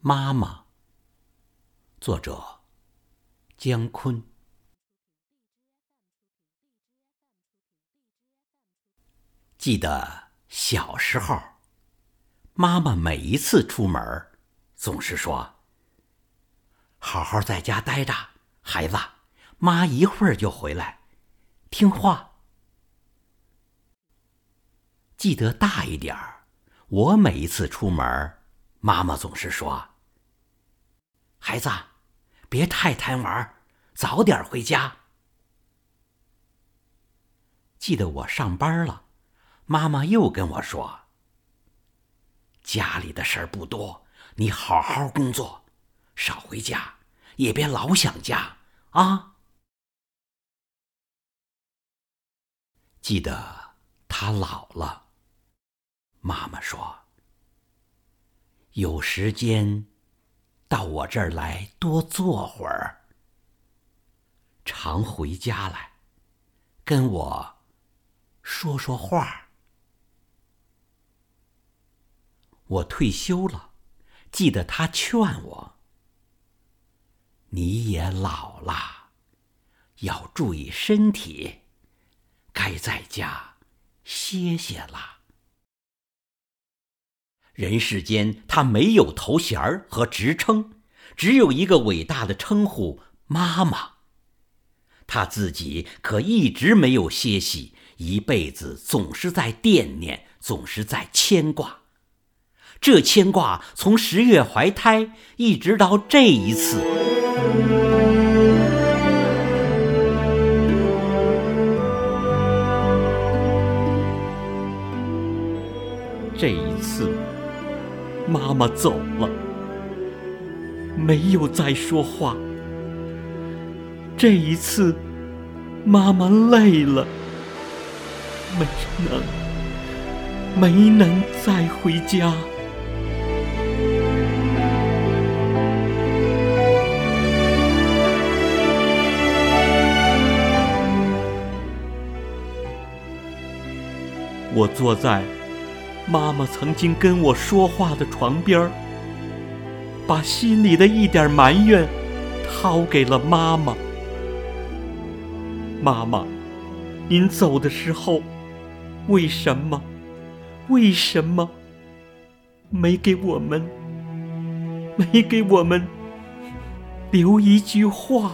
妈妈，作者姜昆。记得小时候，妈妈每一次出门，总是说：“好好在家待着，孩子，妈一会儿就回来，听话。”记得大一点儿，我每一次出门。妈妈总是说：“孩子，别太贪玩，早点回家。”记得我上班了，妈妈又跟我说：“家里的事儿不多，你好好工作，少回家，也别老想家啊。”记得他老了，妈妈说。有时间，到我这儿来多坐会儿。常回家来，跟我说说话。我退休了，记得他劝我：“你也老了，要注意身体，该在家歇歇了。”人世间，他没有头衔儿和职称，只有一个伟大的称呼——妈妈。他自己可一直没有歇息，一辈子总是在惦念，总是在牵挂。这牵挂从十月怀胎，一直到这一次。这一次。妈妈走了，没有再说话。这一次，妈妈累了，没能，没能再回家。我坐在。妈妈曾经跟我说话的床边儿，把心里的一点埋怨掏给了妈妈。妈妈，您走的时候，为什么？为什么没给我们？没给我们留一句话？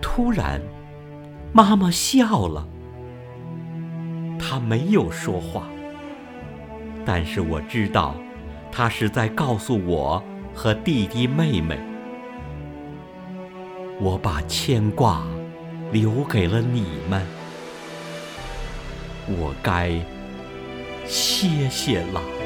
突然。妈妈笑了，她没有说话，但是我知道，她是在告诉我和弟弟妹妹，我把牵挂留给了你们，我该歇歇了。